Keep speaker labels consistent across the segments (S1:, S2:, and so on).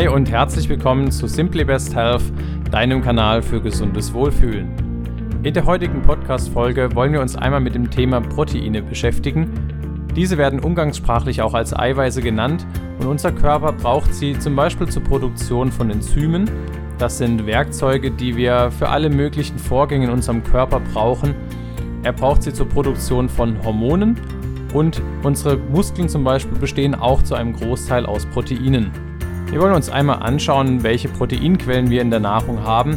S1: Hi und herzlich willkommen zu Simply Best Health, deinem Kanal für gesundes Wohlfühlen. In der heutigen Podcast-Folge wollen wir uns einmal mit dem Thema Proteine beschäftigen. Diese werden umgangssprachlich auch als Eiweiße genannt und unser Körper braucht sie zum Beispiel zur Produktion von Enzymen. Das sind Werkzeuge, die wir für alle möglichen Vorgänge in unserem Körper brauchen. Er braucht sie zur Produktion von Hormonen und unsere Muskeln zum Beispiel bestehen auch zu einem Großteil aus Proteinen. Wir wollen uns einmal anschauen, welche Proteinquellen wir in der Nahrung haben.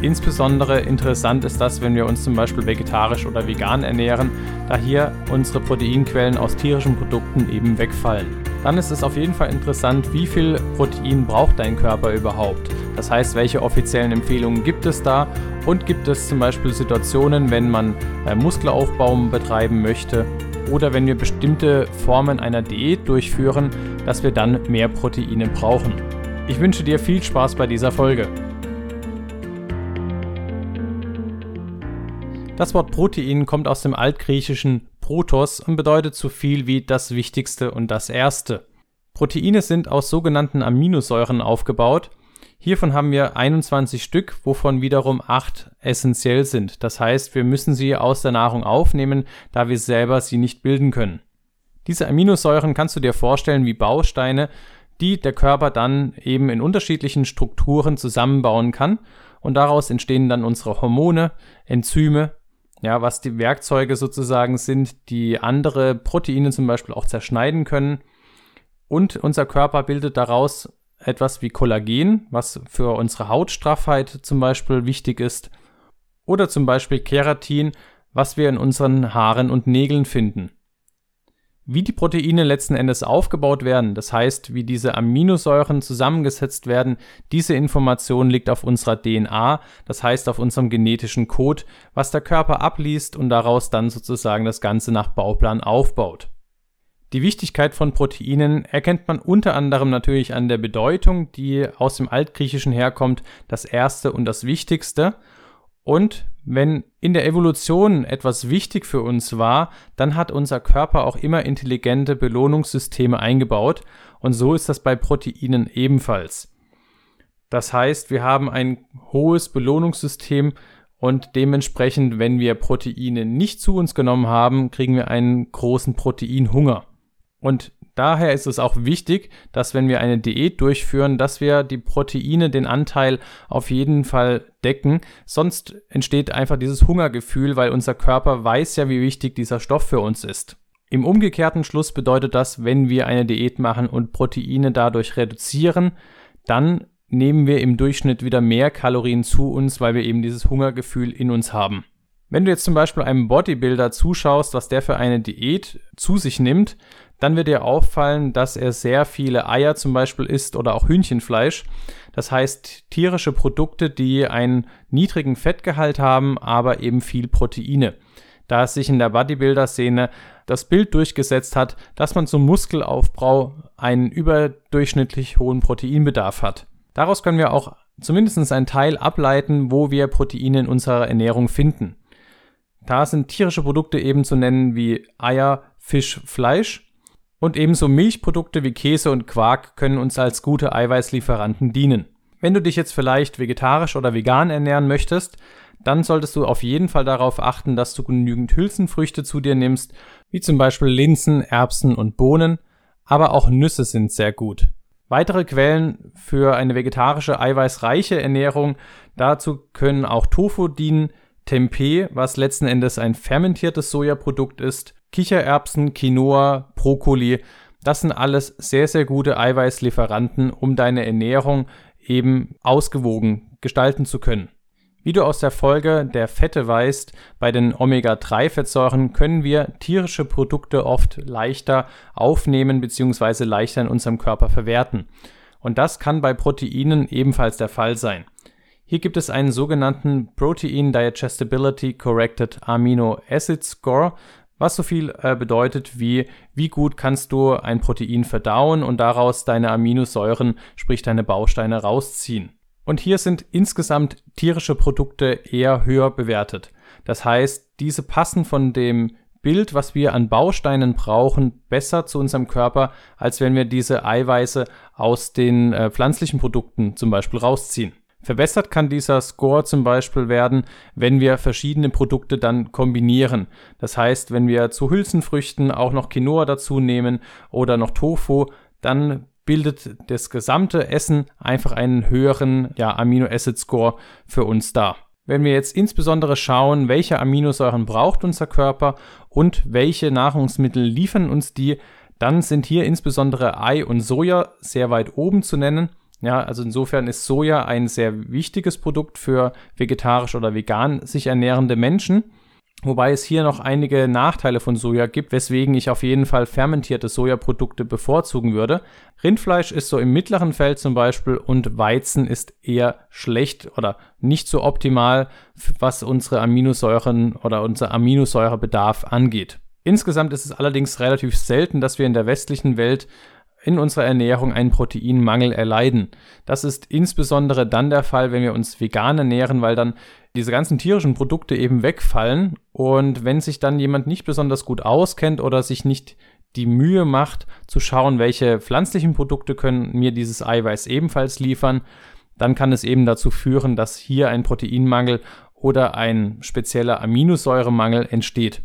S1: Insbesondere interessant ist das, wenn wir uns zum Beispiel vegetarisch oder vegan ernähren, da hier unsere Proteinquellen aus tierischen Produkten eben wegfallen. Dann ist es auf jeden Fall interessant, wie viel Protein braucht dein Körper überhaupt. Das heißt, welche offiziellen Empfehlungen gibt es da und gibt es zum Beispiel Situationen, wenn man äh, Muskelaufbau betreiben möchte oder wenn wir bestimmte Formen einer Diät durchführen, dass wir dann mehr Proteine brauchen. Ich wünsche dir viel Spaß bei dieser Folge. Das Wort Protein kommt aus dem altgriechischen Protos und bedeutet so viel wie das Wichtigste und das Erste. Proteine sind aus sogenannten Aminosäuren aufgebaut Hiervon haben wir 21 Stück, wovon wiederum 8 essentiell sind. Das heißt, wir müssen sie aus der Nahrung aufnehmen, da wir selber sie nicht bilden können. Diese Aminosäuren kannst du dir vorstellen wie Bausteine, die der Körper dann eben in unterschiedlichen Strukturen zusammenbauen kann und daraus entstehen dann unsere Hormone, Enzyme, ja, was die Werkzeuge sozusagen sind, die andere Proteine zum Beispiel auch zerschneiden können. Und unser Körper bildet daraus etwas wie Kollagen, was für unsere Hautstraffheit zum Beispiel wichtig ist, oder zum Beispiel Keratin, was wir in unseren Haaren und Nägeln finden. Wie die Proteine letzten Endes aufgebaut werden, das heißt, wie diese Aminosäuren zusammengesetzt werden, diese Information liegt auf unserer DNA, das heißt auf unserem genetischen Code, was der Körper abliest und daraus dann sozusagen das Ganze nach Bauplan aufbaut. Die Wichtigkeit von Proteinen erkennt man unter anderem natürlich an der Bedeutung, die aus dem Altgriechischen herkommt, das Erste und das Wichtigste. Und wenn in der Evolution etwas wichtig für uns war, dann hat unser Körper auch immer intelligente Belohnungssysteme eingebaut. Und so ist das bei Proteinen ebenfalls. Das heißt, wir haben ein hohes Belohnungssystem und dementsprechend, wenn wir Proteine nicht zu uns genommen haben, kriegen wir einen großen Proteinhunger. Und daher ist es auch wichtig, dass wenn wir eine Diät durchführen, dass wir die Proteine, den Anteil auf jeden Fall decken. Sonst entsteht einfach dieses Hungergefühl, weil unser Körper weiß ja, wie wichtig dieser Stoff für uns ist. Im umgekehrten Schluss bedeutet das, wenn wir eine Diät machen und Proteine dadurch reduzieren, dann nehmen wir im Durchschnitt wieder mehr Kalorien zu uns, weil wir eben dieses Hungergefühl in uns haben. Wenn du jetzt zum Beispiel einem Bodybuilder zuschaust, was der für eine Diät zu sich nimmt, dann wird dir auffallen, dass er sehr viele Eier zum Beispiel isst oder auch Hühnchenfleisch. Das heißt tierische Produkte, die einen niedrigen Fettgehalt haben, aber eben viel Proteine. Da es sich in der Bodybuilder-Szene das Bild durchgesetzt hat, dass man zum Muskelaufbau einen überdurchschnittlich hohen Proteinbedarf hat. Daraus können wir auch zumindest einen Teil ableiten, wo wir Proteine in unserer Ernährung finden. Da sind tierische Produkte eben zu nennen wie Eier, Fisch, Fleisch. Und ebenso Milchprodukte wie Käse und Quark können uns als gute Eiweißlieferanten dienen. Wenn du dich jetzt vielleicht vegetarisch oder vegan ernähren möchtest, dann solltest du auf jeden Fall darauf achten, dass du genügend Hülsenfrüchte zu dir nimmst, wie zum Beispiel Linsen, Erbsen und Bohnen, aber auch Nüsse sind sehr gut. Weitere Quellen für eine vegetarische eiweißreiche Ernährung dazu können auch Tofu dienen, Tempeh, was letzten Endes ein fermentiertes Sojaprodukt ist, Kichererbsen, Quinoa, Brokkoli, das sind alles sehr, sehr gute Eiweißlieferanten, um deine Ernährung eben ausgewogen gestalten zu können. Wie du aus der Folge der Fette weißt, bei den Omega-3-Fettsäuren können wir tierische Produkte oft leichter aufnehmen bzw. leichter in unserem Körper verwerten. Und das kann bei Proteinen ebenfalls der Fall sein. Hier gibt es einen sogenannten Protein Digestibility Corrected Amino Acid Score, was so viel äh, bedeutet wie, wie gut kannst du ein Protein verdauen und daraus deine Aminosäuren, sprich deine Bausteine rausziehen. Und hier sind insgesamt tierische Produkte eher höher bewertet. Das heißt, diese passen von dem Bild, was wir an Bausteinen brauchen, besser zu unserem Körper, als wenn wir diese Eiweiße aus den äh, pflanzlichen Produkten zum Beispiel rausziehen. Verbessert kann dieser Score zum Beispiel werden, wenn wir verschiedene Produkte dann kombinieren. Das heißt, wenn wir zu Hülsenfrüchten auch noch Quinoa dazu nehmen oder noch Tofu, dann bildet das gesamte Essen einfach einen höheren ja, Amino-Acid-Score für uns dar. Wenn wir jetzt insbesondere schauen, welche Aminosäuren braucht unser Körper und welche Nahrungsmittel liefern uns die, dann sind hier insbesondere Ei und Soja sehr weit oben zu nennen. Ja, also insofern ist Soja ein sehr wichtiges Produkt für vegetarisch oder vegan sich ernährende Menschen. Wobei es hier noch einige Nachteile von Soja gibt, weswegen ich auf jeden Fall fermentierte Sojaprodukte bevorzugen würde. Rindfleisch ist so im mittleren Feld zum Beispiel und Weizen ist eher schlecht oder nicht so optimal, was unsere Aminosäuren oder unser Aminosäurebedarf angeht. Insgesamt ist es allerdings relativ selten, dass wir in der westlichen Welt in unserer Ernährung einen Proteinmangel erleiden. Das ist insbesondere dann der Fall, wenn wir uns vegan ernähren, weil dann diese ganzen tierischen Produkte eben wegfallen und wenn sich dann jemand nicht besonders gut auskennt oder sich nicht die Mühe macht zu schauen, welche pflanzlichen Produkte können mir dieses Eiweiß ebenfalls liefern, dann kann es eben dazu führen, dass hier ein Proteinmangel oder ein spezieller Aminosäuremangel entsteht.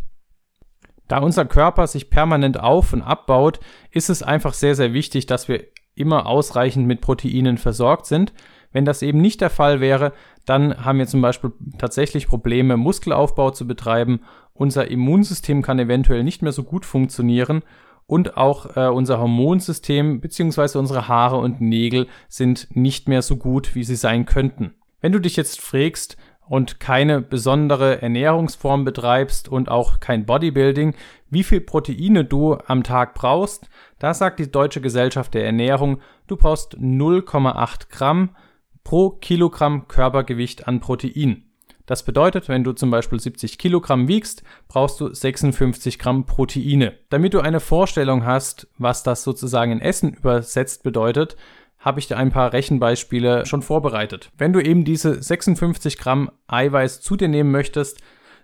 S1: Da unser Körper sich permanent auf und abbaut, ist es einfach sehr, sehr wichtig, dass wir immer ausreichend mit Proteinen versorgt sind. Wenn das eben nicht der Fall wäre, dann haben wir zum Beispiel tatsächlich Probleme, Muskelaufbau zu betreiben. Unser Immunsystem kann eventuell nicht mehr so gut funktionieren und auch äh, unser Hormonsystem bzw. unsere Haare und Nägel sind nicht mehr so gut, wie sie sein könnten. Wenn du dich jetzt fragst, und keine besondere Ernährungsform betreibst und auch kein Bodybuilding, wie viel Proteine du am Tag brauchst, da sagt die Deutsche Gesellschaft der Ernährung, du brauchst 0,8 Gramm pro Kilogramm Körpergewicht an Protein. Das bedeutet, wenn du zum Beispiel 70 Kilogramm wiegst, brauchst du 56 Gramm Proteine. Damit du eine Vorstellung hast, was das sozusagen in Essen übersetzt bedeutet, habe ich dir ein paar Rechenbeispiele schon vorbereitet. Wenn du eben diese 56 Gramm Eiweiß zu dir nehmen möchtest,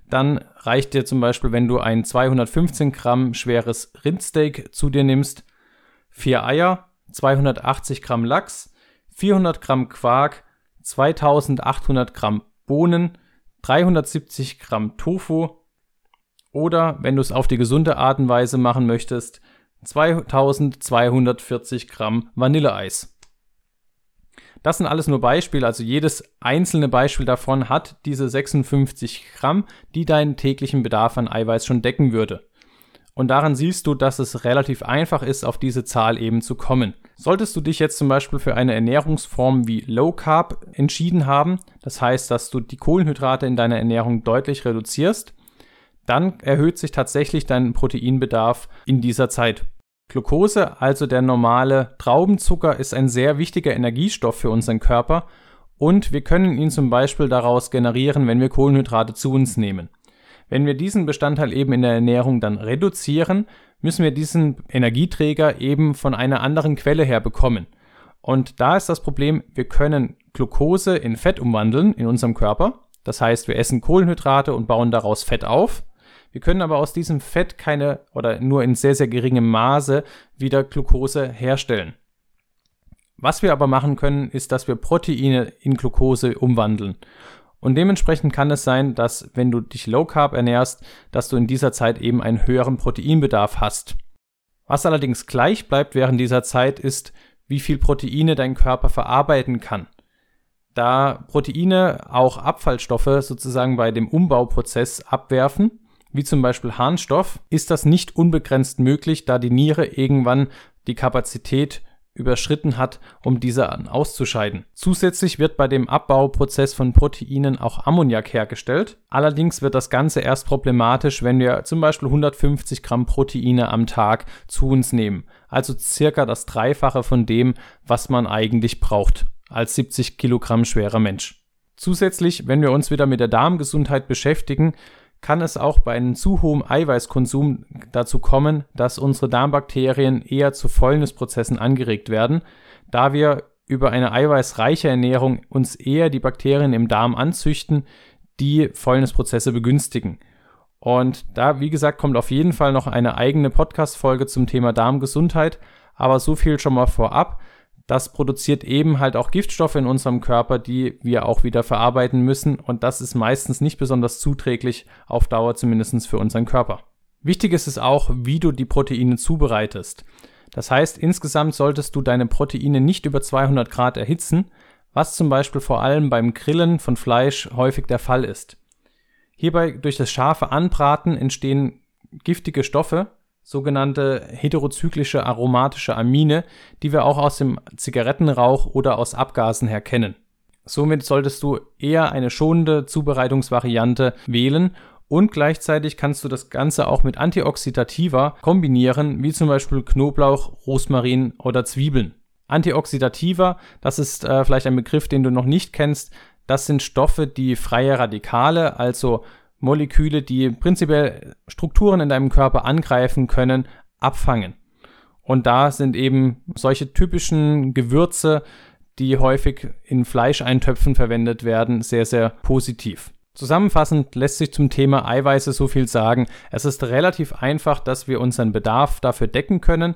S1: dann reicht dir zum Beispiel, wenn du ein 215 Gramm schweres Rindsteak zu dir nimmst, vier Eier, 280 Gramm Lachs, 400 Gramm Quark, 2800 Gramm Bohnen, 370 Gramm Tofu oder, wenn du es auf die gesunde Art und Weise machen möchtest, 2240 Gramm Vanilleeis. Das sind alles nur Beispiele, also jedes einzelne Beispiel davon hat diese 56 Gramm, die deinen täglichen Bedarf an Eiweiß schon decken würde. Und daran siehst du, dass es relativ einfach ist, auf diese Zahl eben zu kommen. Solltest du dich jetzt zum Beispiel für eine Ernährungsform wie Low Carb entschieden haben, das heißt, dass du die Kohlenhydrate in deiner Ernährung deutlich reduzierst, dann erhöht sich tatsächlich dein Proteinbedarf in dieser Zeit. Glucose, also der normale Traubenzucker, ist ein sehr wichtiger Energiestoff für unseren Körper und wir können ihn zum Beispiel daraus generieren, wenn wir Kohlenhydrate zu uns nehmen. Wenn wir diesen Bestandteil eben in der Ernährung dann reduzieren, müssen wir diesen Energieträger eben von einer anderen Quelle her bekommen. Und da ist das Problem, wir können Glucose in Fett umwandeln in unserem Körper. Das heißt, wir essen Kohlenhydrate und bauen daraus Fett auf. Wir können aber aus diesem Fett keine oder nur in sehr, sehr geringem Maße wieder Glucose herstellen. Was wir aber machen können, ist, dass wir Proteine in Glucose umwandeln. Und dementsprechend kann es sein, dass wenn du dich Low Carb ernährst, dass du in dieser Zeit eben einen höheren Proteinbedarf hast. Was allerdings gleich bleibt während dieser Zeit ist, wie viel Proteine dein Körper verarbeiten kann. Da Proteine auch Abfallstoffe sozusagen bei dem Umbauprozess abwerfen, wie zum Beispiel Harnstoff, ist das nicht unbegrenzt möglich, da die Niere irgendwann die Kapazität überschritten hat, um diese auszuscheiden. Zusätzlich wird bei dem Abbauprozess von Proteinen auch Ammoniak hergestellt. Allerdings wird das Ganze erst problematisch, wenn wir zum Beispiel 150 Gramm Proteine am Tag zu uns nehmen. Also circa das Dreifache von dem, was man eigentlich braucht als 70 Kilogramm schwerer Mensch. Zusätzlich, wenn wir uns wieder mit der Darmgesundheit beschäftigen, kann es auch bei einem zu hohem Eiweißkonsum dazu kommen, dass unsere Darmbakterien eher zu Fäulnisprozessen angeregt werden, da wir über eine eiweißreiche Ernährung uns eher die Bakterien im Darm anzüchten, die Fäulnisprozesse begünstigen. Und da, wie gesagt, kommt auf jeden Fall noch eine eigene Podcast-Folge zum Thema Darmgesundheit. Aber so viel schon mal vorab. Das produziert eben halt auch Giftstoffe in unserem Körper, die wir auch wieder verarbeiten müssen. Und das ist meistens nicht besonders zuträglich auf Dauer, zumindest für unseren Körper. Wichtig ist es auch, wie du die Proteine zubereitest. Das heißt, insgesamt solltest du deine Proteine nicht über 200 Grad erhitzen, was zum Beispiel vor allem beim Grillen von Fleisch häufig der Fall ist. Hierbei durch das scharfe Anbraten entstehen giftige Stoffe, sogenannte heterozyklische aromatische Amine, die wir auch aus dem Zigarettenrauch oder aus Abgasen her kennen. Somit solltest du eher eine schonende Zubereitungsvariante wählen und gleichzeitig kannst du das Ganze auch mit Antioxidativa kombinieren, wie zum Beispiel Knoblauch, Rosmarin oder Zwiebeln. Antioxidativa, das ist äh, vielleicht ein Begriff, den du noch nicht kennst. Das sind Stoffe, die freie Radikale, also Moleküle, die prinzipiell Strukturen in deinem Körper angreifen können, abfangen. Und da sind eben solche typischen Gewürze, die häufig in Fleischeintöpfen verwendet werden, sehr, sehr positiv. Zusammenfassend lässt sich zum Thema Eiweiße so viel sagen. Es ist relativ einfach, dass wir unseren Bedarf dafür decken können.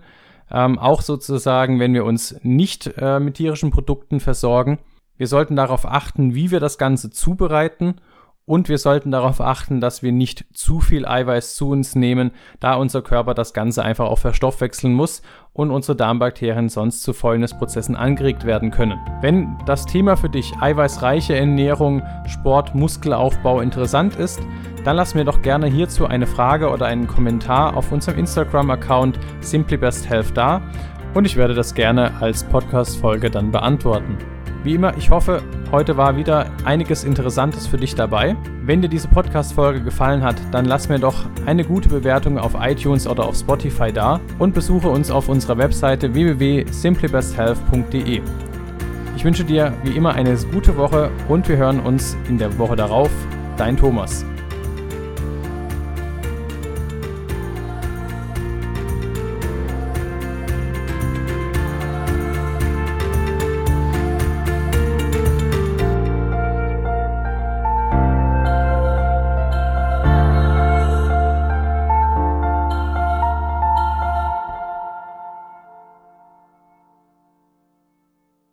S1: Ähm, auch sozusagen, wenn wir uns nicht äh, mit tierischen Produkten versorgen. Wir sollten darauf achten, wie wir das Ganze zubereiten und wir sollten darauf achten, dass wir nicht zu viel Eiweiß zu uns nehmen, da unser Körper das Ganze einfach auch verstoffwechseln muss und unsere Darmbakterien sonst zu Fäulnisprozessen angeregt werden können. Wenn das Thema für dich eiweißreiche Ernährung, Sport, Muskelaufbau interessant ist, dann lass mir doch gerne hierzu eine Frage oder einen Kommentar auf unserem Instagram-Account simplybesthealth da und ich werde das gerne als Podcast-Folge dann beantworten. Wie immer, ich hoffe, heute war wieder einiges Interessantes für dich dabei. Wenn dir diese Podcast-Folge gefallen hat, dann lass mir doch eine gute Bewertung auf iTunes oder auf Spotify da und besuche uns auf unserer Webseite www.simplybesthealth.de. Ich wünsche dir wie immer eine gute Woche und wir hören uns in der Woche darauf. Dein Thomas.